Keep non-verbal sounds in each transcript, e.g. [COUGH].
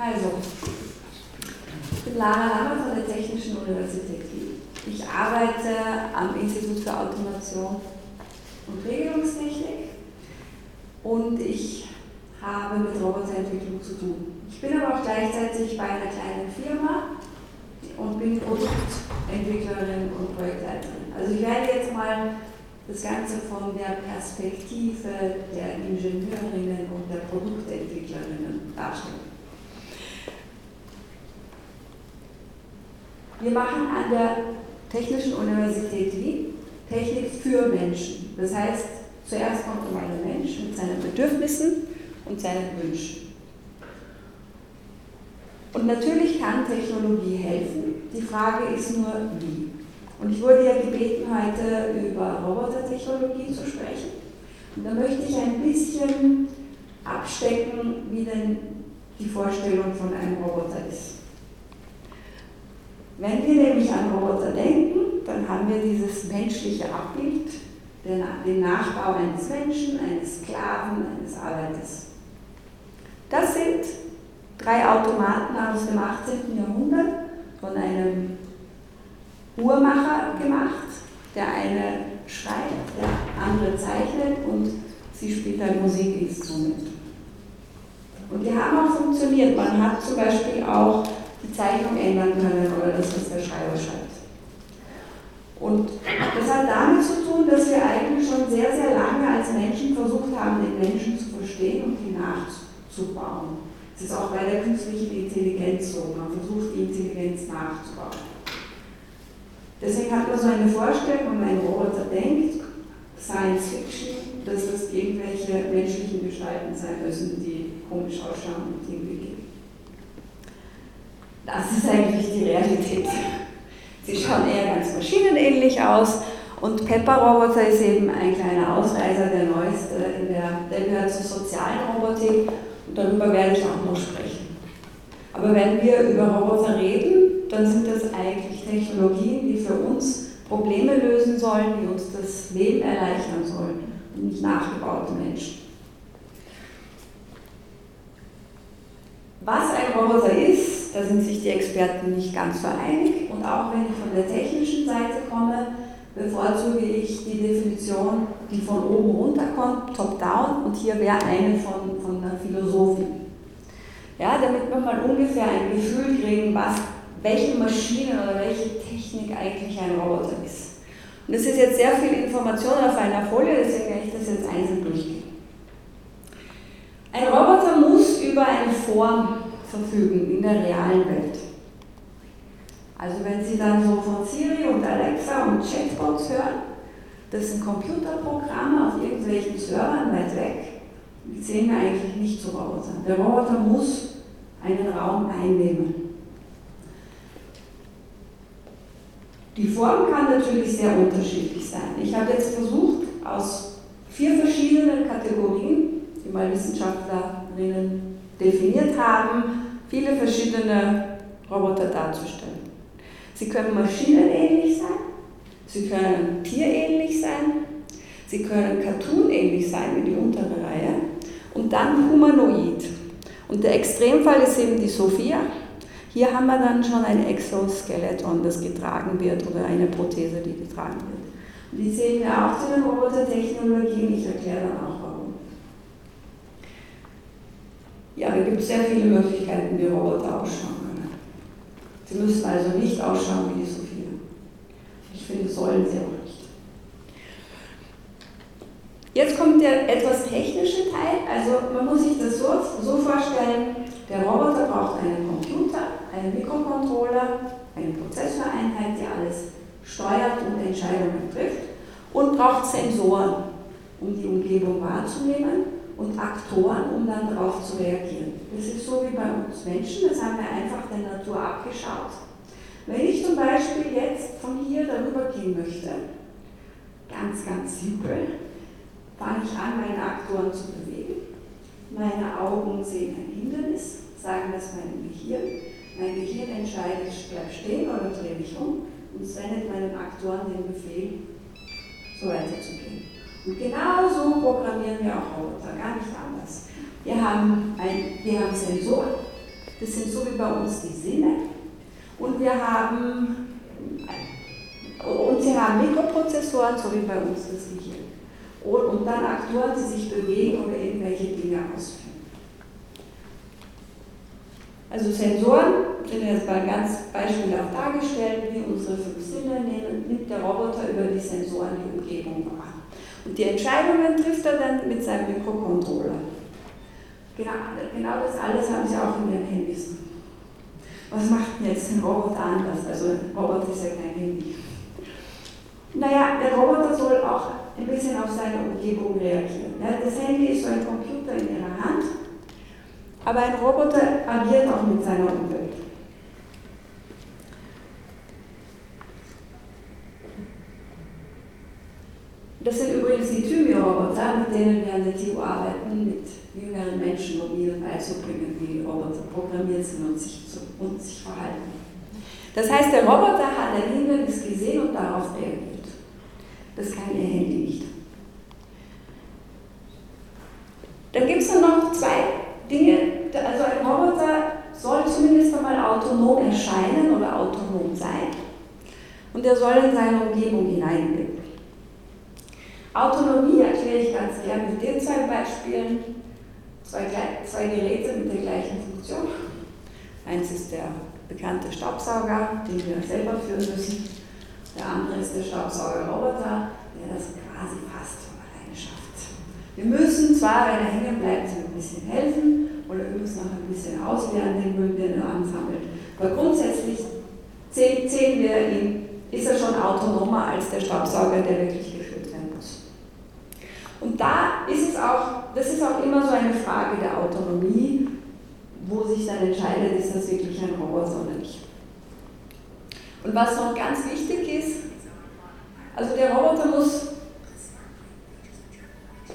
Also, ich bin Lara Lammer von der Technischen Universität Wien. Ich arbeite am Institut für Automation und Regelungstechnik und ich habe mit Roboterentwicklung zu tun. Ich bin aber auch gleichzeitig bei einer kleinen Firma und bin Produktentwicklerin und Projektleiterin. Also ich werde jetzt mal das Ganze von der Perspektive der Ingenieurinnen und der Produktentwicklerinnen darstellen. Wir machen an der Technischen Universität Wien Technik für Menschen. Das heißt, zuerst kommt einmal der Mensch mit seinen Bedürfnissen und seinen Wünschen. Und natürlich kann Technologie helfen. Die Frage ist nur, wie. Und ich wurde ja gebeten, heute über Robotertechnologie zu sprechen. Und da möchte ich ein bisschen abstecken, wie denn die Vorstellung von einem Roboter ist. Wenn wir nämlich an Roboter denken, dann haben wir dieses menschliche Abbild, den Nachbau eines Menschen, eines Sklaven, eines Arbeiters. Das sind drei Automaten aus dem 18. Jahrhundert von einem Uhrmacher gemacht. Der eine schreibt, der andere zeichnet und sie spielt ein Musikinstrument. Und die haben auch funktioniert. Man hat zum Beispiel auch die Zeichnung ändern können oder das, was der Schreiber schreibt. Und das hat damit zu tun, dass wir eigentlich schon sehr, sehr lange als Menschen versucht haben, den Menschen zu verstehen und ihn nachzubauen. Es ist auch bei der künstlichen Intelligenz so, man versucht die Intelligenz nachzubauen. Deswegen hat man so eine Vorstellung, wenn ein Roboter denkt, Science Fiction, dass das irgendwelche menschlichen Gestalten sein müssen, die komisch ausschauen und irgendwie. Das ist eigentlich die Realität. Sie schauen eher ganz maschinenähnlich aus und Pepper Roboter ist eben ein kleiner Ausreißer, der neueste, in der, der gehört zur sozialen Robotik und darüber werde ich auch noch sprechen. Aber wenn wir über Roboter reden, dann sind das eigentlich Technologien, die für uns Probleme lösen sollen, die uns das Leben erleichtern sollen und nicht nachgebaute Menschen. Was ein Roboter ist, da sind sich die Experten nicht ganz so einig. Und auch wenn ich von der technischen Seite komme, bevorzuge ich die Definition, die von oben runter kommt, top-down, und hier wäre eine von, von einer Philosophin. Ja, damit wir mal ungefähr ein Gefühl kriegen, was, welche Maschine oder welche Technik eigentlich ein Roboter ist. Und das ist jetzt sehr viel Information auf einer Folie, deswegen werde ich das jetzt einzeln durchgehen. Ein Roboter muss über eine Form verfügen in der realen Welt. Also wenn Sie dann so von Siri und Alexa und Chatbots hören, das sind Computerprogramme auf irgendwelchen Servern weit weg, die sehen wir eigentlich nicht zu Robotern. Der Roboter muss einen Raum einnehmen. Die Form kann natürlich sehr unterschiedlich sein. Ich habe jetzt versucht, aus vier verschiedenen Kategorien, die mal Wissenschaftlerinnen definiert haben, viele verschiedene Roboter darzustellen. Sie können maschinenähnlich sein, sie können tierähnlich sein, sie können cartoonähnlich sein wie die untere Reihe und dann humanoid. Und der Extremfall ist eben die Sophia. Hier haben wir dann schon ein Exoskeleton, das getragen wird oder eine Prothese, die getragen wird. Und die sehen wir auch zu den Robotertechnologien. Ich erkläre dann auch Ja, da gibt es sehr viele Möglichkeiten, wie Roboter ausschauen können. Sie müssen also nicht ausschauen wie die Sophia. Ich finde, sollen sie auch nicht. Jetzt kommt der etwas technische Teil. Also man muss sich das so, so vorstellen, der Roboter braucht einen Computer, einen Mikrocontroller, eine Prozessoreinheit, die alles steuert und Entscheidungen trifft und braucht Sensoren, um die Umgebung wahrzunehmen und Aktoren, um dann darauf zu reagieren. Das ist so wie bei uns Menschen, das haben wir einfach der Natur abgeschaut. Wenn ich zum Beispiel jetzt von hier darüber gehen möchte, ganz, ganz simpel, fange ich an, meine Aktoren zu bewegen. Meine Augen sehen ein Hindernis, sagen das meinem Gehirn. Mein Gehirn entscheidet, bleib stehen oder drehe mich um und sendet meinen Aktoren den Befehl, so weiterzugehen. Und genau so programmieren wir auch Roboter, gar nicht anders. Wir haben, ein, wir haben Sensoren, Das sind so wie bei uns die Sinne. Und wir haben, und sie haben Mikroprozessoren, so wie bei uns das Gehirn. Und dann Aktoren, die sich bewegen oder irgendwelche Dinge ausführen. Also Sensoren sind jetzt mal ganz beispielhaft dargestellt, wie unsere fünf Sinne nehmen, nimmt der Roboter über die Sensoren die Umgebung wahr. Und die Entscheidungen trifft er dann mit seinem Mikrocontroller. Genau, genau das alles haben Sie auch in Ihren Handys. Was macht denn jetzt ein Roboter anders? Also ein Roboter ist ja kein Handy. Naja, der Roboter soll auch ein bisschen auf seine Umgebung reagieren. Ja, das Handy ist so ein Computer in Ihrer Hand aber ein Roboter agiert auch mit seiner Umwelt. Das sind übrigens die Thymi-Roboter, mit denen wir an der TU arbeiten, mit jüngeren Menschen mobil beizubringen, wie Roboter programmiert sind und sich, zu, und sich verhalten. Das heißt, der Roboter hat ein Hindernis gesehen und darauf reagiert. Das kann Ihr Handy nicht. Dann gibt es noch zwei Dinge, also ein Roboter soll zumindest einmal autonom erscheinen oder autonom sein und er soll in seine Umgebung hineinblicken. Autonomie erkläre ich ganz gern mit den zwei Beispielen. Zwei, zwei Geräte mit der gleichen Funktion. Eins ist der bekannte Staubsauger, den wir selber führen müssen. Der andere ist der Staubsaugerroboter, der das quasi fast von alleine schafft. Wir müssen zwar, wenn er hängen bleibt, ein bisschen helfen, oder übrigens noch ein bisschen auslernen, den Müll, den er ansammelt. Aber grundsätzlich sehen wir ihn, ist er schon autonomer als der Staubsauger, der wirklich. Und da ist es auch, das ist auch immer so eine Frage der Autonomie, wo sich dann entscheidet, ist das wirklich ein Roboter oder nicht. Und was noch ganz wichtig ist, also der Roboter muss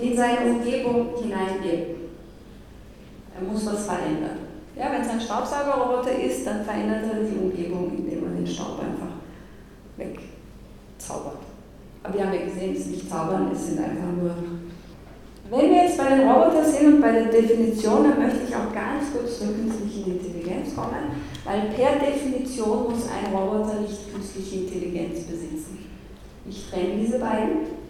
in seine Umgebung hineingehen. Er muss was verändern. Ja, wenn es ein Staubsaugerroboter ist, dann verändert er die Umgebung, indem er den Staub einfach wegzaubert. Aber wir haben ja gesehen, es ist nicht zaubern, es sind einfach nur. Wenn wir jetzt bei den Robotern sind und bei der Definition, dann möchte ich auch ganz kurz zur künstlichen Intelligenz kommen, weil per Definition muss ein Roboter nicht künstliche Intelligenz besitzen. Ich trenne diese beiden.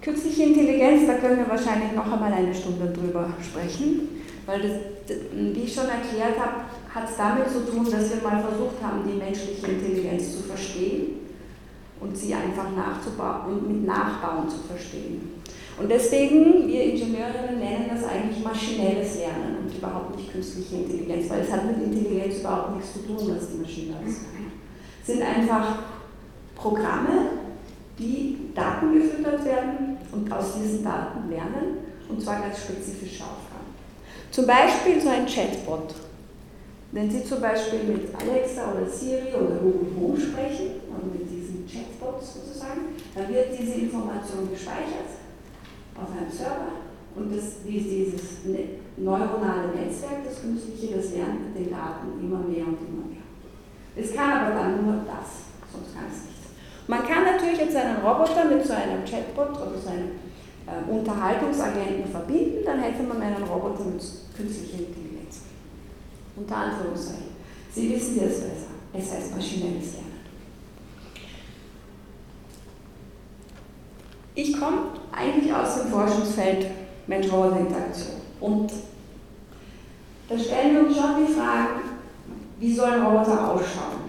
Künstliche Intelligenz, da können wir wahrscheinlich noch einmal eine Stunde drüber sprechen, weil das, wie ich schon erklärt habe, hat es damit zu tun, dass wir mal versucht haben, die menschliche Intelligenz zu verstehen und sie einfach nachzubauen und mit Nachbauen zu verstehen. Und deswegen, wir Ingenieurinnen nennen das eigentlich maschinelles Lernen und überhaupt nicht künstliche Intelligenz, weil es hat mit Intelligenz überhaupt nichts zu tun, was die Maschine alles kann. Es sind einfach Programme, die Daten gefüttert werden und aus diesen Daten lernen, und zwar ganz spezifische Aufgaben. Zum Beispiel so ein Chatbot. Wenn Sie zum Beispiel mit Alexa oder Siri oder Google Home sprechen, und mit sozusagen, dann wird diese Information gespeichert auf einem Server und das, dieses ne-, neuronale Netzwerk, das künstliche, das lernt mit den Daten immer mehr und immer mehr. Es kann aber dann nur das, sonst kann es nicht. Man kann natürlich jetzt einen Roboter mit so einem Chatbot oder so einem äh, Unterhaltungsagenten verbinden, dann hätte man einen Roboter mit künstlicher Intelligenz. Unter Anführungszeichen. Sie wissen jetzt besser. Es heißt maschinelles Lernen. Ich komme eigentlich aus dem Forschungsfeld Mensch-Roboter-Interaktion. Und da stellen wir uns schon die Frage, wie sollen Roboter ausschauen,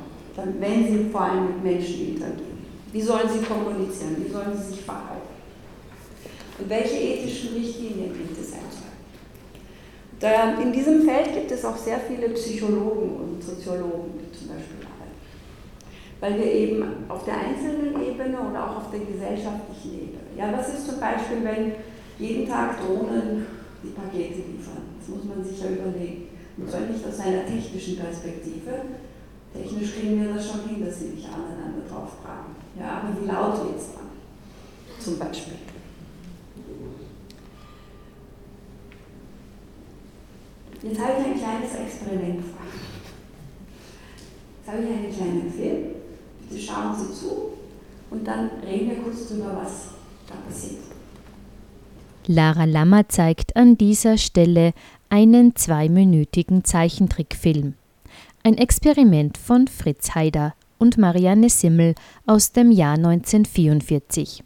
wenn sie vor allem mit Menschen interagieren. Wie sollen sie kommunizieren? Wie sollen sie sich verhalten? Und welche ethischen Richtlinien gibt es einzuhalten? In diesem Feld gibt es auch sehr viele Psychologen und Soziologen, die zum Beispiel arbeiten. Weil wir eben auf der einzelnen Ebene oder auch auf der gesellschaftlichen Ebene. Ja, was ist zum Beispiel, wenn jeden Tag Drohnen die Pakete liefern? Das muss man sich ja überlegen. Und zwar nicht aus einer technischen Perspektive. Technisch kriegen wir das schon hin, dass sie nicht aneinander drauf fragen. Ja, aber wie laut wird es dann? Zum Beispiel. Jetzt habe ich ein kleines Experiment. Jetzt habe ich einen kleinen Film. Bitte schauen Sie zu und dann reden wir kurz darüber, was da passiert. Lara Lammer zeigt an dieser Stelle einen zweiminütigen Zeichentrickfilm. Ein Experiment von Fritz Haider und Marianne Simmel aus dem Jahr 1944.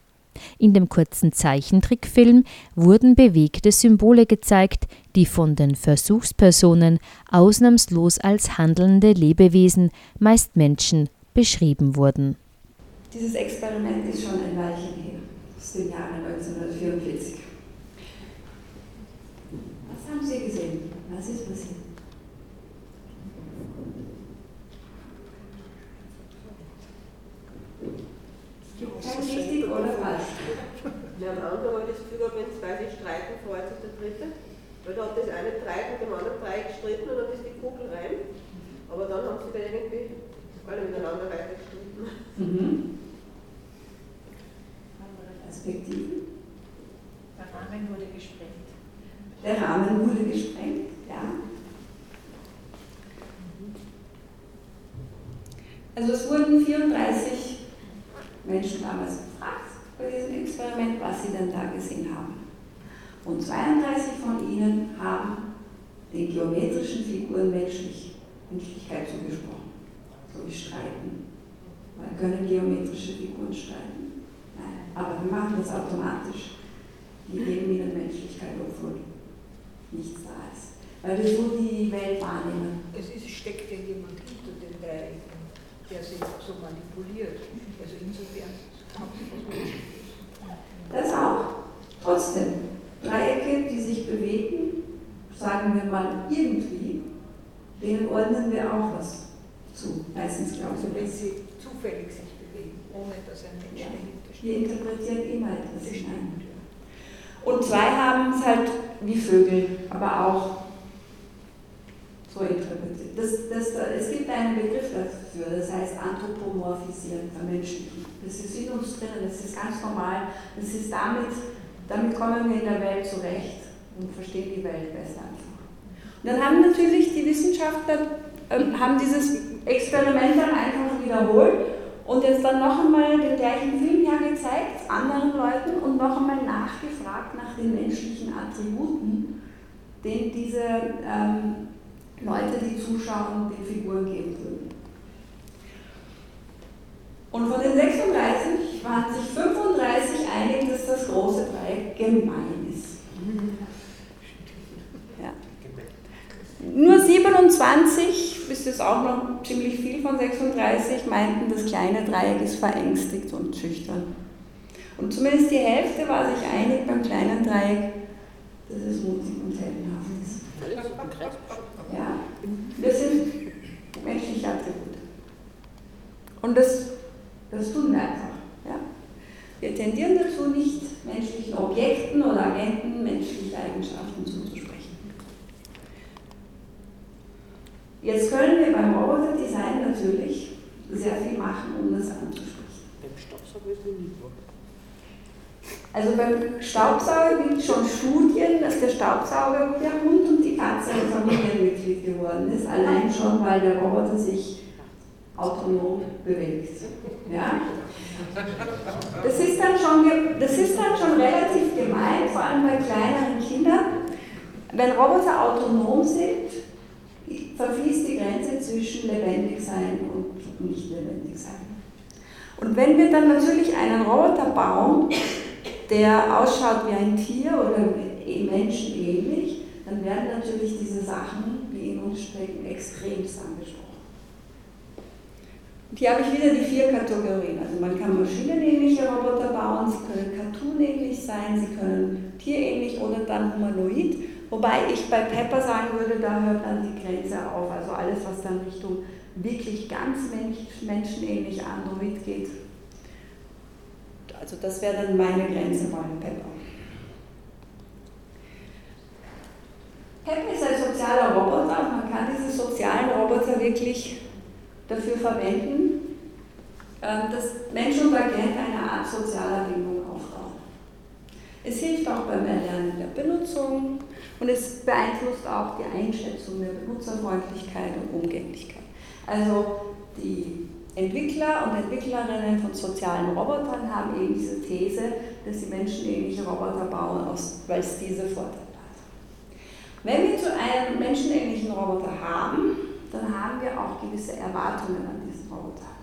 In dem kurzen Zeichentrickfilm wurden bewegte Symbole gezeigt, die von den Versuchspersonen ausnahmslos als handelnde Lebewesen, meist Menschen, beschrieben wurden. Dieses Experiment ist schon ein Weilchen her, aus dem Jahre 1944. Was haben Sie gesehen? Was ist passiert? Kein richtig oder falsch? Ja, am Anfang habe ich das Gefühl gehabt, wenn zwei sich streiten, freut sich der Dritte. Weil da hat das eine Dreieck mit dem anderen Dreieck gestritten und dann ist die Kugel rein. Aber dann haben sie da irgendwie alle miteinander weitergestritten. Mhm. Andere Perspektiven? Der Rahmen wurde gesprengt. Der Rahmen wurde gesprengt, ja. Also es wurden 34 Menschen damals gefragt bei diesem Experiment, was sie denn da gesehen haben. Und 32 von ihnen haben den geometrischen Figuren Menschlich, Menschlichkeit zugesprochen, so wie Streiten. Man können geometrische Figuren streiten. Nein, aber wir machen das automatisch. Die geben ihnen Menschlichkeit, obwohl nichts da ist. Weil wir so die Welt wahrnehmen. Es ist, steckt ja jemand hinter den Dreiecken, der sie so manipuliert. Also insofern Das auch. Trotzdem, Dreiecke, die sich bewegen, sagen wir mal irgendwie, denen ordnen wir auch was zu. Meistens glaube ich. Also wenn sie zufällig sich bewegen, ohne dass ein Mensch ja. dahinter steht. Wir interpretieren immer etwas hinein. Und zwei haben es halt wie Vögel, aber auch so interpretiert. Das, das, es gibt einen Begriff dafür, das heißt anthropomorphisieren, vermenschlichen. Das ist in uns drinnen, das ist ganz normal. Das ist damit, damit kommen wir in der Welt zurecht und verstehen die Welt besser einfach. Und dann haben natürlich die Wissenschaftler äh, haben dieses Experiment dann einfach wiederholt und jetzt dann noch einmal den gleichen Film hergezeigt, anderen Leuten und noch einmal nachgefragt nach den menschlichen Attributen, den diese ähm, Leute, die zuschauen, den Figuren geben würden. Und von den 36 waren sich 35 einig, dass das große Dreieck gemein ist. Ja. Nur 27, ist es auch noch ziemlich viel von 36, meinten, das kleine Dreieck ist verängstigt und schüchtern. Und zumindest die Hälfte war sich einig beim kleinen Dreieck, dass es mutig und heldenhaft ist. Ja, das sind menschliche Attribute. Und das, das tun wir einfach. Ja. Wir tendieren dazu, nicht menschlichen Objekten oder Agenten menschliche Eigenschaften zuzusprechen. Jetzt können wir beim Roboterdesign natürlich sehr viel machen, um das anzusprechen. Beim Staubsauger ist nie also beim Staubsauger gibt es schon Studien, dass der Staubsauger der Hund und die Katze ein Familienmitglied geworden ist, allein schon, weil der Roboter sich autonom bewegt. Ja? Das, ist dann schon, das ist dann schon relativ gemein, vor allem bei kleineren Kindern. Wenn Roboter autonom sind, verfließt die Grenze zwischen lebendig sein und nicht lebendig sein. Und wenn wir dann natürlich einen Roboter bauen, der ausschaut wie ein Tier oder Menschen ähnlich, dann werden natürlich diese Sachen, die in uns stecken, extremst angesprochen. Und hier habe ich wieder die vier Kategorien. Also man kann maschinenähnliche Roboter bauen, sie können cartoonähnlich sein, sie können tierähnlich oder dann humanoid. Wobei ich bei Pepper sagen würde, da hört dann die Grenze auf. Also alles, was dann Richtung wirklich ganz menschenähnlich Android geht, also das wäre dann meine Grenze beim Pepper. Pepper ist ein sozialer Roboter man kann diese sozialen Roboter wirklich dafür verwenden, ähm, dass Mensch und Agent eine Art sozialer Bindung aufbauen. Es hilft auch beim Erlernen der Benutzung und es beeinflusst auch die Einschätzung der Benutzerfreundlichkeit und Umgänglichkeit. Also die Entwickler und Entwicklerinnen von sozialen Robotern haben eben diese These, dass sie menschenähnliche Roboter bauen, weil es diese Vorteile hat. Wenn wir zu einem menschenähnlichen Roboter haben, dann haben wir auch gewisse Erwartungen an diesen Roboter.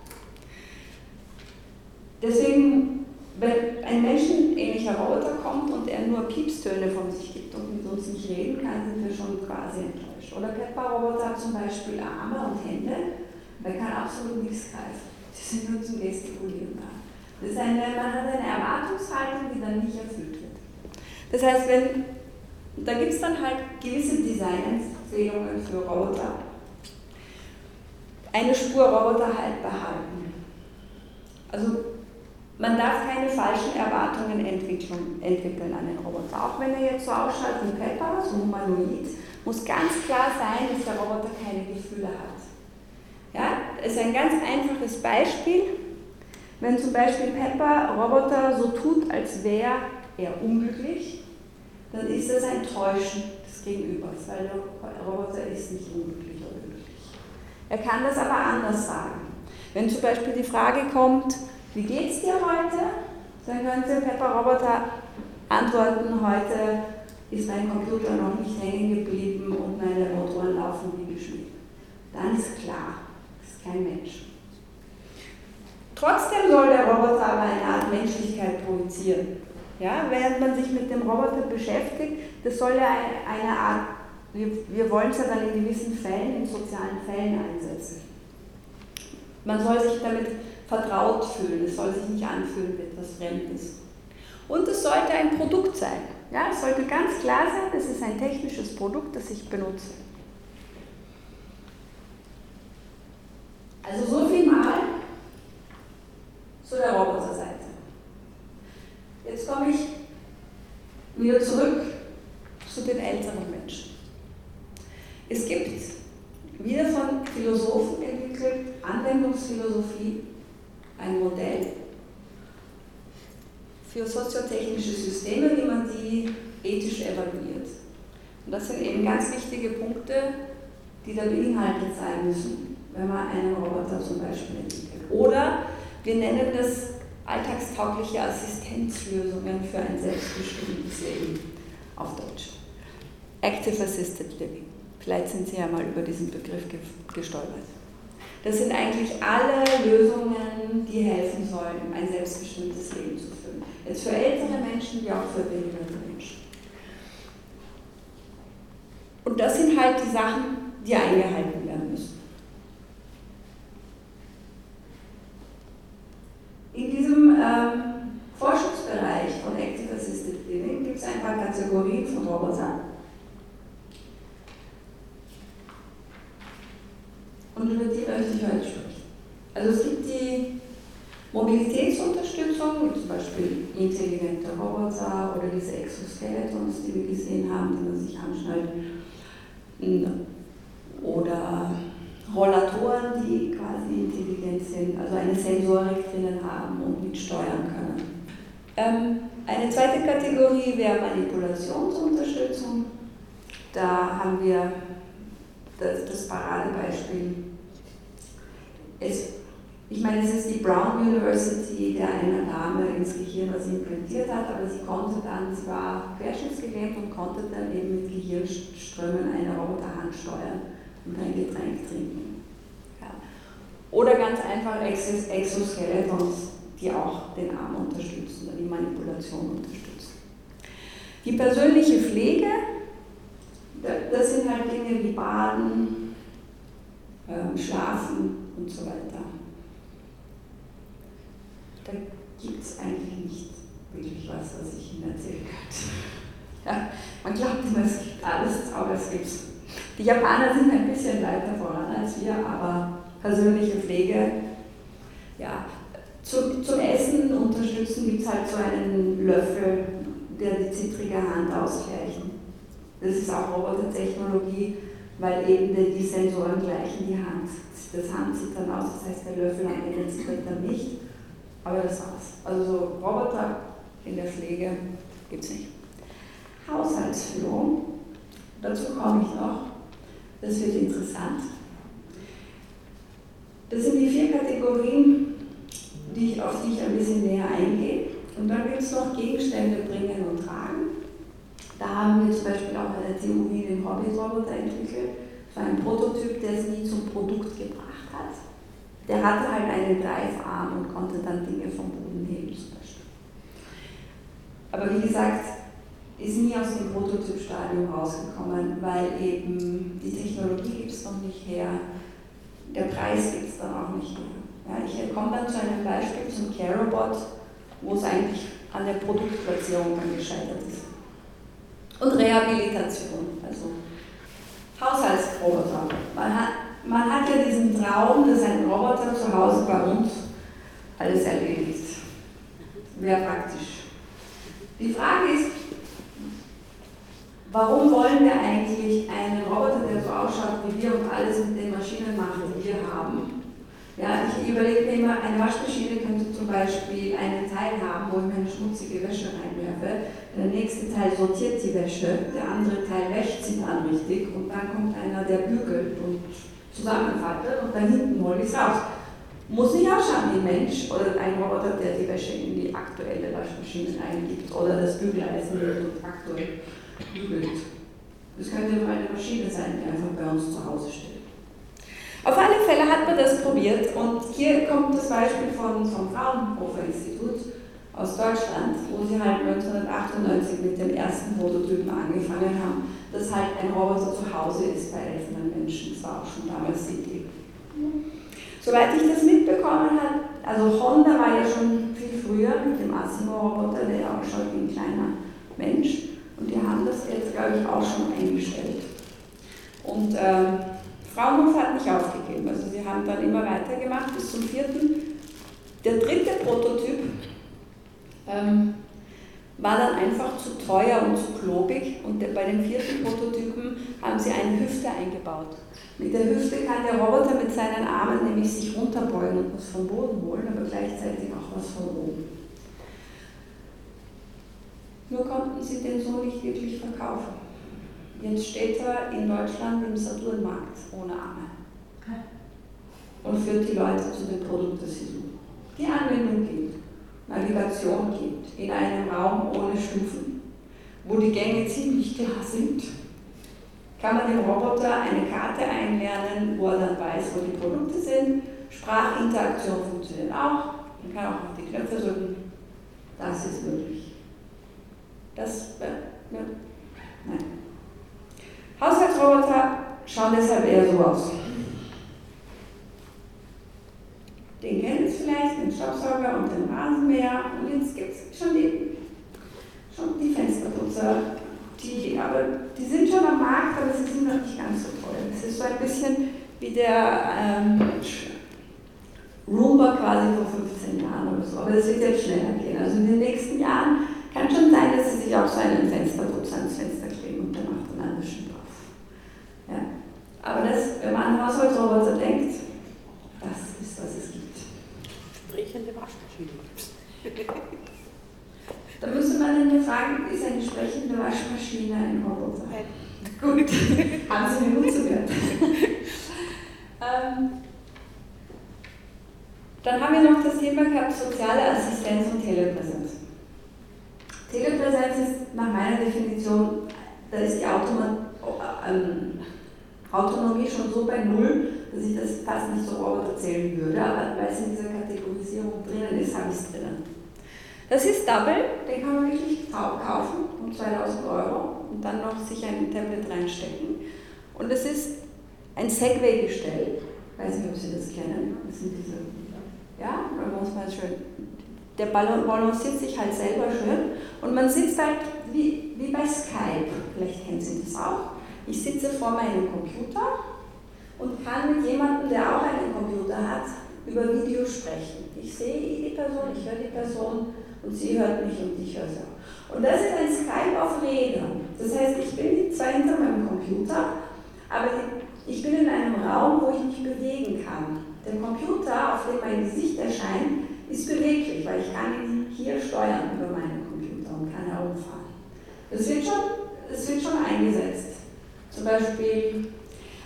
Deswegen, wenn ein menschenähnlicher Roboter kommt und er nur Piepstöne von sich gibt und mit uns nicht reden kann, sind wir schon quasi enttäuscht. Oder Pepper-Roboter hat zum Beispiel Arme und Hände, man kann absolut nichts greifen. Sie sind nur zum Gestikulieren da. Das ist eine, man hat eine Erwartungshaltung, die dann nicht erfüllt wird. Das heißt, wenn, da gibt es dann halt gewisse Designempfehlungen für Roboter. Eine Spur Roboter halt behalten. Also man darf keine falschen Erwartungen entwickeln, entwickeln an den Roboter. Auch wenn er jetzt so ausschaut wie Pepper, so humanoid, muss ganz klar sein, dass der Roboter keine Gefühle hat. Ja, das ist ein ganz einfaches Beispiel. Wenn zum Beispiel Pepper Roboter so tut, als wäre er unglücklich, dann ist das ein Täuschen des Gegenübers, weil der Roboter ist nicht unglücklich. Er kann das aber anders sagen. Wenn zum Beispiel die Frage kommt, wie geht's dir heute? Dann könnte Pepper Roboter antworten, heute ist mein Computer noch nicht hängen geblieben und meine Motoren laufen wie geschmiert. Dann ist klar, kein Mensch. Trotzdem soll der Roboter aber eine Art Menschlichkeit projizieren. Ja, während man sich mit dem Roboter beschäftigt, das soll ja eine Art, wir, wir wollen es ja dann in gewissen Fällen, in sozialen Fällen einsetzen. Man soll sich damit vertraut fühlen, es soll sich nicht anfühlen wie etwas Fremdes. Und es sollte ein Produkt sein. Ja, es sollte ganz klar sein, es ist ein technisches Produkt, das ich benutze. Also so viel mal zu der Roboterseite. Jetzt komme ich wieder zurück zu den älteren Menschen. Es gibt wieder von Philosophen entwickelt, Anwendungsphilosophie, ein Modell für soziotechnische Systeme, wie man die ethisch evaluiert. Und das sind eben ganz wichtige Punkte, die da beinhaltet sein müssen wenn man einen Roboter zum Beispiel entwickelt. Oder wir nennen das alltagstaugliche Assistenzlösungen für ein selbstbestimmtes Leben auf Deutsch. Active Assisted Living. Vielleicht sind Sie ja mal über diesen Begriff gestolpert. Das sind eigentlich alle Lösungen, die helfen sollen, ein selbstbestimmtes Leben zu führen. Jetzt für ältere Menschen wie auch für behinderte Menschen. Und das sind halt die Sachen, die eingehalten werden müssen. In diesem ähm, Forschungsbereich von Active Assisted Living gibt es ein paar Kategorien von Robotern. Und über die möchte ich heute sprechen. Also es gibt die Mobilitätsunterstützung, zum Beispiel intelligente Roboter oder diese Exoskeletons, die wir gesehen haben, die man sich anschnallt. Oder Rollatoren, die quasi intelligent sind, also eine Sensorik drinnen haben und mitsteuern können. Ähm, eine zweite Kategorie wäre Manipulationsunterstützung. Da haben wir das, das Paradebeispiel. Es, ich meine, es ist die Brown University, der eine Dame ins Gehirn was implantiert hat, aber sie konnte dann, sie war querschnittsgelähmt und konnte dann eben mit Gehirnströmen eine Roboterhand steuern und ein Getränk trinken. Ja. Oder ganz einfach Exoskeletons, die auch den Arm unterstützen oder die Manipulation unterstützen. Die persönliche Pflege, das sind halt Dinge wie Baden, ähm, Schlafen und so weiter. Da gibt es eigentlich nicht wirklich was, was ich Ihnen erzählen könnte. [LAUGHS] Ja, man glaubt immer, es gibt alles, aber es gibt die Japaner sind ein bisschen weiter voran als wir, aber persönliche Pflege, ja, zu, zum Essen unterstützen gibt es halt so einen Löffel, der die zittrige Hand ausgleicht. Das ist auch Robotertechnologie, weil eben die, Sensoren gleichen die Hand. Das Handzittern aus, das heißt der Löffel am Ende zittert dann nicht, aber das war's. Also so Roboter in der Pflege gibt es nicht. Haushaltsführung, dazu komme ich noch. Das wird interessant. Das sind die vier Kategorien, die ich, auf die ich ein bisschen näher eingehe. Und dann gibt es noch Gegenstände bringen und tragen. Da haben wir zum Beispiel auch eine Theorie den Hobby-Roboter entwickelt. Das war ein Prototyp, der es nie zum Produkt gebracht hat. Der hatte halt einen Greifarm und konnte dann Dinge vom Boden heben zum Beispiel. Aber wie gesagt, ist nie aus dem Prototypstadium rausgekommen, weil eben die Technologie gibt es noch nicht her, der Preis gibt es dann auch nicht mehr. Ja, ich komme dann zu einem Beispiel zum Carobot, wo es eigentlich an der Produktplatzierung dann gescheitert ist. Und Rehabilitation, also Haushaltsroboter. Man hat, man hat ja diesen Traum, dass ein Roboter zu Hause bei uns alles erledigt. Wäre praktisch. Die Frage ist, warum wollen wir eigentlich einen Roboter, der so ausschaut wie wir und alles mit den Maschinen macht, die wir haben? Ja, ich überlege mir immer, eine Waschmaschine könnte zum Beispiel einen Teil haben, wo ich meine schmutzige Wäsche reinwerfe. Der nächste Teil sortiert die Wäsche, der andere Teil wäscht sie dann richtig und dann kommt einer, der bügelt und zusammenfaltet und dann hinten hole ich es raus. Muss nicht ausschauen wie ein Mensch oder ein Roboter, der die Wäsche in die aktuelle Waschmaschine eingibt oder das Bügeleisen nimmt und aktuell bügelt. Das könnte nur eine Maschine sein, die einfach bei uns zu Hause steht. Auf alle Fälle hat man das probiert und hier kommt das Beispiel von, vom Fraunhofer Institut aus Deutschland, wo sie halt 1998 mit dem ersten Prototypen angefangen haben, dass halt ein Roboter zu Hause ist bei älteren Menschen. Das war auch schon damals Idee. Soweit ich das mitbekommen habe, also Honda war ja schon viel früher mit dem Asimo-Roboter, der ja ausschaut wie ein kleiner Mensch. Und die haben das jetzt, glaube ich, auch schon eingestellt. Und ähm, Fraunhofer hat nicht aufgegeben. Also sie haben dann immer weitergemacht bis zum vierten. Der dritte Prototyp ähm, war dann einfach zu teuer und zu klobig und bei dem vierten Prototypen haben sie eine Hüfte eingebaut. Mit der Hüfte kann der Roboter mit seinen Armen nämlich sich runterbeugen und was vom Boden holen, aber gleichzeitig auch was von oben. Nur konnten sie den so nicht wirklich verkaufen. Jetzt steht er in Deutschland im Saturnmarkt ohne Arme und führt die Leute zu dem Produkt, das sie suchen. Die Anwendung geht, Navigation geht, in einem Raum ohne Stufen, wo die Gänge ziemlich klar sind, kann man dem Roboter eine Karte einlernen, wo er dann weiß, wo die Produkte sind. Sprachinteraktion funktioniert auch, man kann auch auf die Knöpfe drücken. Das ist möglich. Das, ja, nein. Haushaltsroboter schauen deshalb eher so aus. Den kennen Sie vielleicht, den Staubsauger und den Rasenmäher. Und jetzt gibt es schon die, schon die Fensterputzer. Die, aber die sind schon am Markt, aber sie sind noch nicht ganz so toll. Es ist so ein bisschen wie der ähm, Roomba quasi vor 15 Jahren oder so. Aber es wird jetzt schneller gehen. Also in den nächsten Jahren kann schon sein, dass sie sich auch so einen Fensterputzer ans Fenster kleben und der macht dann alles schön ja. Aber das, wenn man an Haushaltsroboter denkt, das ist, was es gibt. Sprechende Waschmaschine. Da müsste man dann fragen, ist eine sprechende Waschmaschine ein Roboter? Gut, haben Sie mir gut zugehört. ähm, dann haben wir noch das Thema gehabt, soziale Assistenz und Telepräsenz. Telepräsenz ist nach meiner Definition, da ist die Automat ähm, Autonomie schon so bei Null, dass ich das fast nicht so Roboter zählen würde, aber weil es in dieser Kategorisierung drinnen ist, habe ich es drinnen. Das ist Double, den kann man wirklich kaufen um 2000 Euro und dann noch sich ein Tablet reinstecken. Und es ist ein Segway-Gestell, ich weiß nicht, ob Sie das kennen, das sind diese, ja, da muss man schön, der balanciert sich halt selber schön. Und man sitzt halt wie, wie bei Skype, vielleicht kennen Sie das auch. Ich sitze vor meinem Computer und kann mit jemandem, der auch einen Computer hat, über Video sprechen. Ich sehe die Person, ich höre die Person und sie hört mich und ich höre sie auch. Und das ist ein Skype auf Rädern. Das heißt, ich bin zwar hinter meinem Computer, aber ich bin in einem Raum, wo ich mich bewegen kann. Der Computer, auf dem mein Gesicht erscheint, ist beweglich, weil ich kann ihn hier steuern über meinen Computer und kann herumfahren. Das wird schon, das wird schon eingesetzt. Zum Beispiel,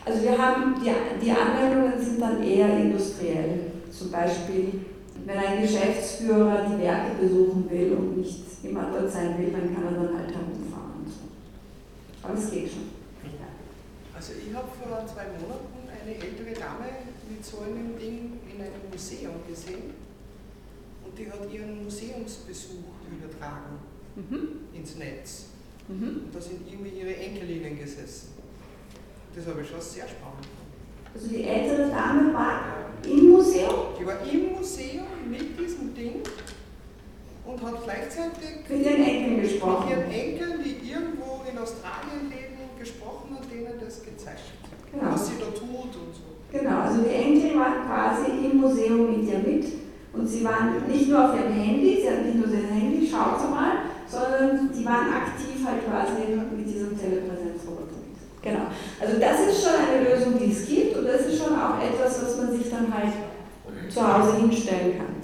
Also wir haben, die, die Anwendungen sind dann eher industriell. Zum Beispiel, wenn ein Geschäftsführer die Werke besuchen will und nicht immer dort sein will, dann kann er dann halt herumfahren. Und so. Aber es geht schon. Also ich habe vor zwei Monaten eine ältere Dame mit so einem Ding in einem Museum gesehen und die hat ihren Museumsbesuch übertragen mhm. ins Netz. Mhm. Und da sind irgendwie ihre Enkelinnen gesessen. Das habe ich schon sehr spannend. Also die ältere Dame war im Museum? Die war im Museum mit diesem Ding und hat gleichzeitig mit ihren Enkeln gesprochen. Mit ihren Enkeln, die irgendwo in Australien leben, gesprochen und denen das gezeigt, genau. was sie da tut und so. Genau, also die Enkel waren quasi im Museum mit ihr mit und sie waren nicht nur auf ihrem Handy, sie hatten nicht nur das Handy, schaut mal, sondern sie waren aktiv halt quasi mit diesem Telepräsenzroboter. Genau, also das ist schon eine Lösung, die es gibt und das ist schon auch etwas, was man sich dann halt zu Hause hinstellen kann.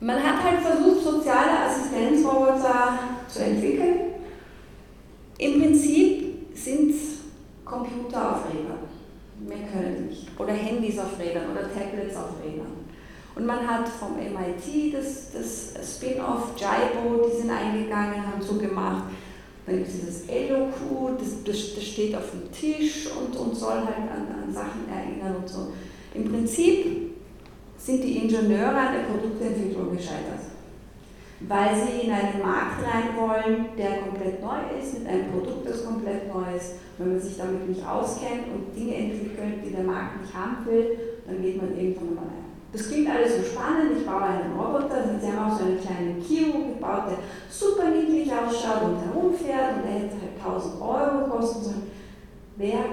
Man hat halt versucht, soziale Assistenzroboter zu entwickeln im Prinzip sind es Computer auf Rädern. Mehr können nicht. Oder Handys auf Rädern oder Tablets auf Rädern. Und man hat vom MIT das, das Spin-off Jaibo, die sind eingegangen, haben so gemacht. Dann gibt es dieses EloQ, das, das, das, steht auf dem Tisch und, und soll halt an, an Sachen erinnern und so. Im Prinzip sind die Ingenieure an der Produktentwicklung gescheitert weil sie in einen Markt rein wollen, der komplett neu ist, mit einem Produkt, das komplett neu ist. Wenn man sich damit nicht auskennt und Dinge entwickelt, die der Markt nicht haben will, dann geht man irgendwann mal rein. Das klingt alles so spannend, ich baue einen Roboter, sie haben auch so einen kleinen Kio gebaut, der super niedlich ausschaut und herumfährt und der hätte halt 1000 Euro kosten sollen. Wer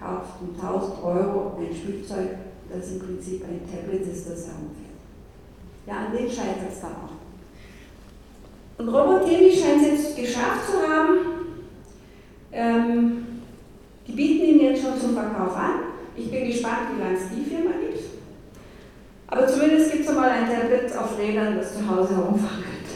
kauft um 1000 Euro ein Spielzeug, das im Prinzip ein Tablet ist, das herumfährt? Ja, an dem scheitert es dann auch. Und Robotemi scheint es jetzt geschafft zu haben. Ähm, die bieten ihn jetzt schon zum Verkauf an. Ich bin gespannt, wie lange es die Firma gibt. Aber zumindest gibt es mal ein Tablet auf Rädern, das zu Hause herumfahren könnte.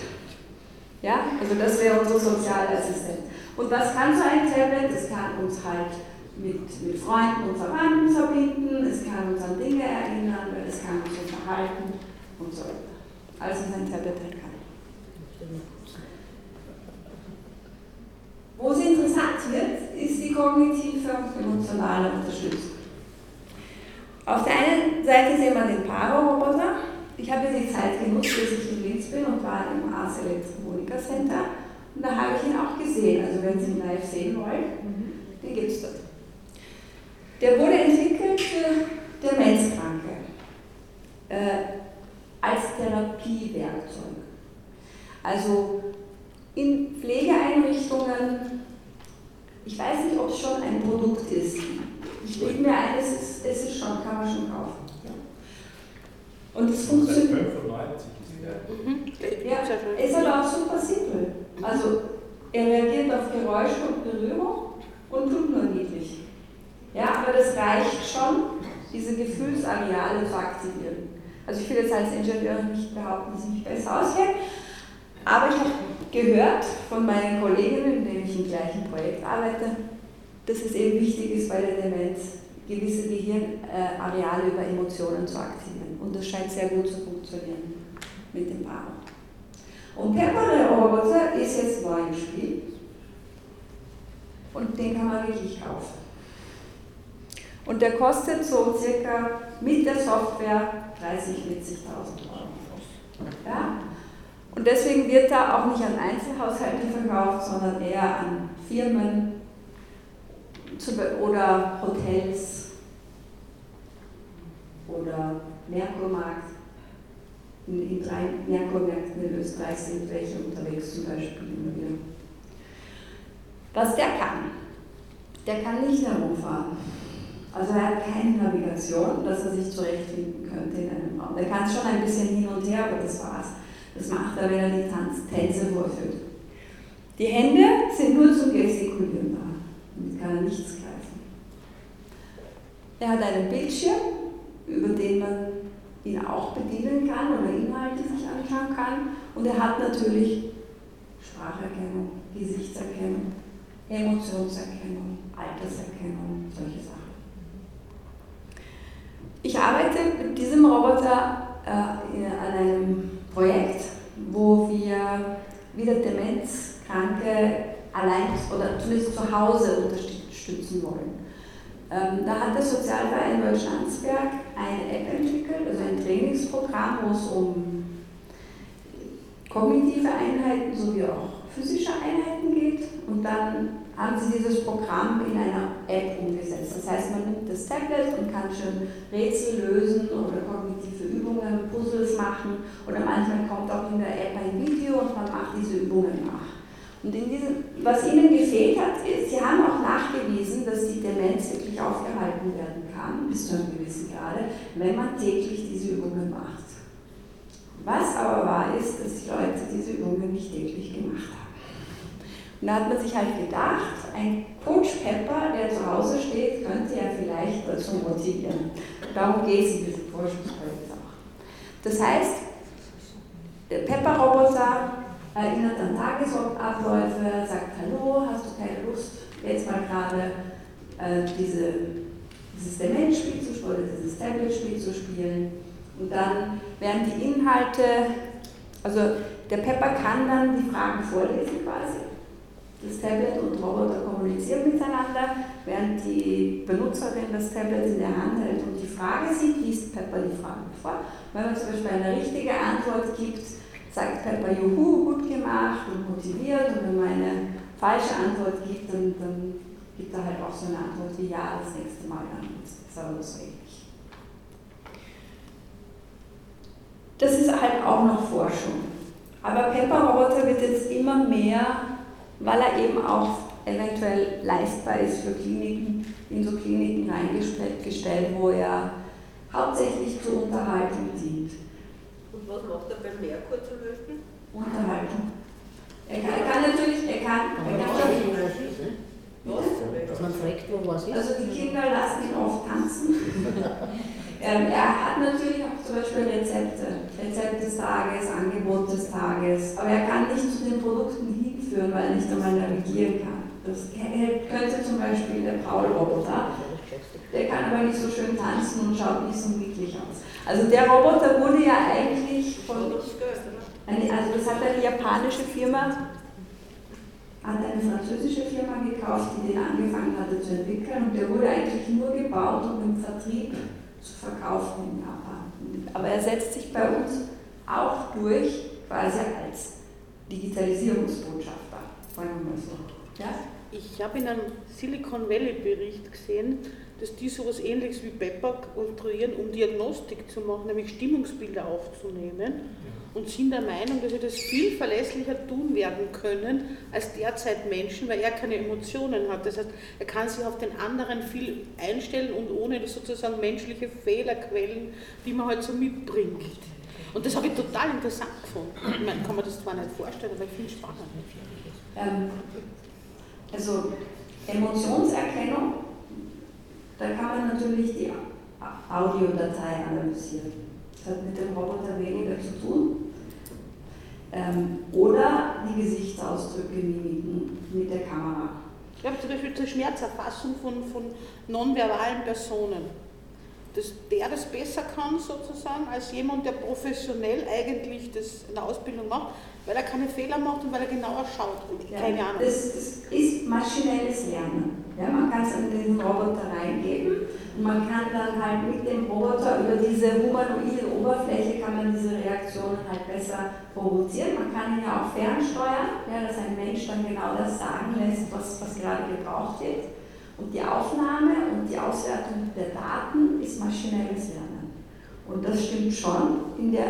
Ja, also das wäre unsere soziale Assistenz. Und was kann so ein Tablet? Es kann uns halt mit, mit Freunden und Verwandten verbinden, es kann uns an Dinge erinnern, es kann uns unterhalten und so weiter. Also ein Tablet kann. Wo es interessant wird, ist die kognitive und emotionale Unterstützung. Auf der einen Seite sehen wir den Paro-Roboter. Ich habe die Zeit genutzt, bis ich in Linz bin und war im Ars Electronica Center. Und da habe ich ihn auch gesehen. Also wenn Sie ihn live sehen wollen, den gibt es dort. Der wurde entwickelt für Demenzkranke äh, als Therapiewerkzeug. Also in Pflegeeinrichtungen, ich weiß nicht, ob es schon ein Produkt ist. Ich bilde mir ein, es ist, es ist schon, kann man schon kaufen. Ja. Und es funktioniert. 95 ist ja, ist aber auch super simpel. Also er reagiert auf Geräusche und Berührung und tut nur niedlich. Ja, aber das reicht schon, diese Gefühlsareale zu aktivieren. Also ich will jetzt als Ingenieur nicht behaupten, dass ich mich besser auskenne, aber ich habe gehört von meinen Kolleginnen, mit denen ich im gleichen Projekt arbeite, dass es eben wichtig ist, bei der Demenz gewisse Gehirnareale über Emotionen zu aktivieren. Und das scheint sehr gut zu funktionieren mit dem Paar. Und Pepper der Roboter ist jetzt neu im Spiel. Und den kann man wirklich kaufen. Und der kostet so circa mit der Software 30.000, 40.000 Euro. Ja? Und deswegen wird er auch nicht an Einzelhaushalte verkauft, sondern eher an Firmen oder Hotels oder Merkurmarkt. In drei Merkurmärkten in Österreich sind welche unterwegs, zum Beispiel immer wieder. Was der kann, der kann nicht herumfahren. Also er hat keine Navigation, dass er sich zurechtfinden könnte in einem Raum. Der kann schon ein bisschen hin und her, aber das war's. Das macht er, wenn er die Tänze vorführt. Die Hände sind nur zum Gestikulieren da. Damit kann er nichts greifen. Er hat einen Bildschirm, über den man ihn auch bedienen kann oder Inhalte sich anschauen kann. Und er hat natürlich Spracherkennung, Gesichtserkennung, Emotionserkennung, Alterserkennung, solche Sachen. Ich arbeite mit diesem Roboter äh, an einem Projekt, wo wir wieder Demenzkranke allein oder zumindest zu Hause unterstützen wollen. Ähm, da hat der Sozialverein Deutschlandsberg eine App entwickelt, also ein Trainingsprogramm, wo es um kognitive Einheiten sowie auch physische Einheiten geht. Und dann haben sie dieses Programm in einer App umgesetzt. Das heißt, man nimmt das Tablet und kann schon Rätsel lösen oder kognitive Übungen, Puzzles machen oder manchmal kommt auch in der App ein Video und man macht diese Übungen nach. Und in diesem, was ihnen gefehlt hat, ist, sie haben auch nachgewiesen, dass die Demenz wirklich aufgehalten werden kann, bis zu einem gewissen Grade, wenn man täglich diese Übungen macht. Was aber wahr ist, dass die Leute diese Übungen nicht täglich gemacht haben. Und da hat man sich halt gedacht, ein Coach Pepper, der zu Hause steht, könnte ja vielleicht dazu motivieren. Darum geht es in diesem Forschungsprojekt auch. Das heißt, Pepper-Roboter erinnert an Tagesabläufe, sagt Hallo, hast du keine Lust, jetzt mal gerade äh, diese, dieses Dementspiel zu spielen oder dieses Tablet-Spiel zu spielen. Und dann werden die Inhalte, also der Pepper kann dann die Fragen vorlesen quasi das Tablet und Roboter kommunizieren miteinander, während die Benutzerin das Tablet in der Hand hält und die Frage sieht, liest Pepper die Frage vor. Wenn man zum Beispiel eine richtige Antwort gibt, sagt Pepper Juhu, gut gemacht und motiviert und wenn man eine falsche Antwort gibt, dann, dann gibt er halt auch so eine Antwort wie Ja, das nächste Mal dann. So ähnlich. Das ist halt auch noch Forschung. Aber Pepper-Roboter wird jetzt immer mehr weil er eben auch eventuell leistbar ist für Kliniken, in so Kliniken reingestellt, wo er hauptsächlich zur Unterhaltung dient. Was macht er beim Merkur zum Beispiel? Unterhaltung. Er kann, er kann natürlich, er kann, er kann schon, was? Dass man fragt, wo was ist. Also die Kinder lassen ihn oft tanzen. [LAUGHS] ähm, er hat natürlich auch zum Beispiel Rezepte, Rezept des Tages, Angebot des Tages, aber er kann nicht zu den Produkten hinführen, weil er nicht einmal navigieren kann. Das könnte zum Beispiel der Paul-Roboter, der kann aber nicht so schön tanzen und schaut nicht so niedlich aus. Also der Roboter wurde ja eigentlich von, also das hat eine japanische Firma hat eine französische Firma gekauft, die den angefangen hatte zu entwickeln und der wurde eigentlich nur gebaut, um im Vertrieb zu verkaufen in Japan. Aber er setzt sich bei uns auch durch, quasi als Digitalisierungsbotschafter, sagen wir mal so. Ja? Ich habe in einem Silicon Valley Bericht gesehen, dass die so etwas ähnliches wie Pepper konstruieren, um Diagnostik zu machen, nämlich Stimmungsbilder aufzunehmen und sind der Meinung, dass sie das viel verlässlicher tun werden können als derzeit Menschen, weil er keine Emotionen hat. Das heißt, er kann sich auf den anderen viel einstellen und ohne sozusagen menschliche Fehlerquellen, die man halt so mitbringt. Und das habe ich total interessant gefunden. Ich meine, kann man das zwar nicht vorstellen, aber ich finde es spannend. Ähm, also Emotionserkennung, da kann man natürlich die Audiodatei analysieren. Das hat mit dem Roboter weniger zu tun. Ähm, oder die Gesichtsausdrücke, Mimiken mit der Kamera. Ich habe zum Beispiel zur Schmerzerfassung von, von nonverbalen Personen dass der das besser kann sozusagen als jemand, der professionell eigentlich das in der Ausbildung macht, weil er keine Fehler macht und weil er genauer schaut. Ja, keine Ahnung. Das, das, ist maschinelles Lernen. Ja, man kann es in den Roboter reingeben und man kann dann halt mit dem Roboter über diese humanoide Oberfläche kann man diese Reaktionen halt besser provozieren. Man kann ihn ja auch fernsteuern, ja, dass ein Mensch dann genau das sagen lässt, was, was gerade gebraucht wird. Und die Aufnahme und die Auswertung der Daten ist maschinelles Lernen. Und das stimmt schon, in der,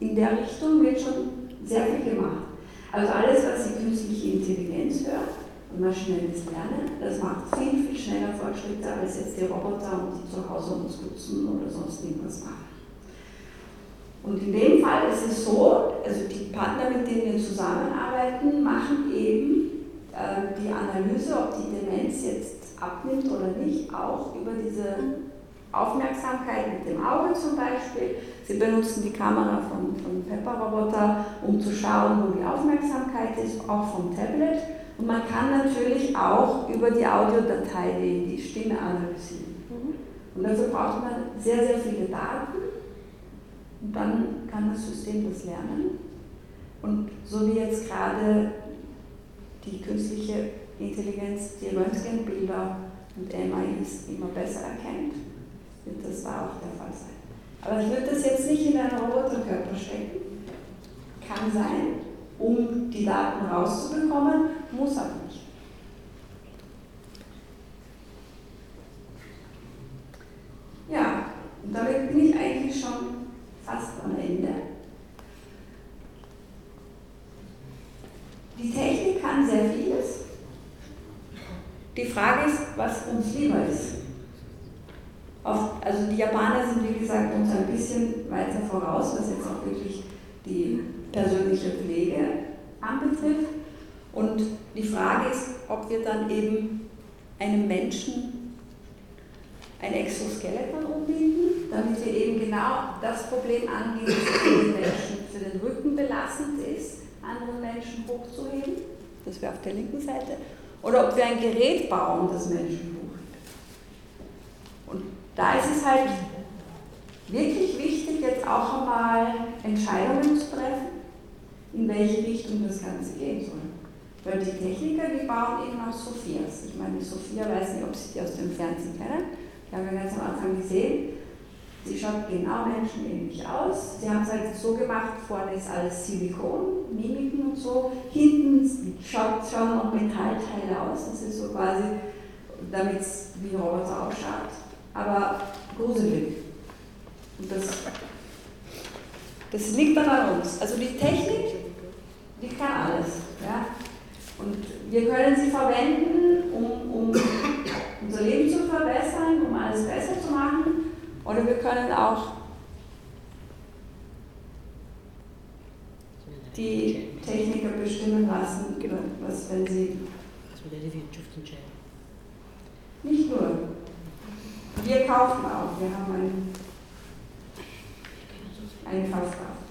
in der Richtung wird schon sehr viel gemacht. Also alles, was die künstliche Intelligenz hört und maschinelles Lernen, das macht viel, viel schneller Fortschritte als jetzt die Roboter und die zu Hause uns putzen oder sonst irgendwas machen. Und in dem Fall ist es so, also die Partner, mit denen wir zusammenarbeiten, machen eben äh, die Analyse, ob die Demenz jetzt abnimmt oder nicht, auch über diese Aufmerksamkeit mit dem Auge zum Beispiel. Sie benutzen die Kamera von, von Pepper Roboter, um zu schauen, wo die Aufmerksamkeit ist, auch vom Tablet. Und man kann natürlich auch über die Audiodatei die, die Stimme analysieren. Und dafür braucht man sehr, sehr viele Daten. Und dann kann das System das lernen. Und so wie jetzt gerade die künstliche Intelligenz die Röntgenbilder und MRIs immer besser erkennt, wird das da auch der Fall sein. Aber ich würde das jetzt nicht in einen Roboterkörper stecken. Kann sein, um die Daten rauszubekommen, muss aber nicht. Ja, und damit bin ich eigentlich schon fast am Ende. Die Technik kann sehr vieles. Die Frage ist, was uns lieber ist. Also die Japaner sind, wie gesagt, uns ein bisschen weiter voraus, was jetzt auch wirklich die persönliche Pflege anbetrifft. Und die Frage ist, ob wir dann eben einem Menschen ein Exoskeleton umbinden, damit wir eben genau das Problem angehen, das für den Menschen für den Rücken belastend ist, anderen Menschen hochzuheben, das wäre auf der linken Seite, oder ob wir ein Gerät bauen, das Menschen hochhebt. Und da ist es halt wirklich wichtig, jetzt auch einmal Entscheidungen zu treffen, in welche Richtung das Ganze gehen soll. Weil die Techniker, die bauen eben auch Sophias. Ich meine, die Sophia weiß nicht, ob Sie die aus dem Fernsehen kennen. Ich habe ja ganz am Anfang gesehen, sie schaut genau menschenähnlich aus. Sie haben es halt so gemacht, vorne ist alles Silikon, Mimiken und so. Hinten schaut schon noch Metallteile aus. Das ist so quasi, damit es wie Roboter ausschaut. Aber gruselig. Und das, das liegt dann an uns. Also die Technik, die kann alles. Ja? Und wir können sie verwenden, um, um unser Leben zu verbessern, um alles besser zu machen. Oder wir können auch die Techniker bestimmen lassen, was wenn sie. Nicht nur. Wir kaufen auch. Wir haben einen, einen.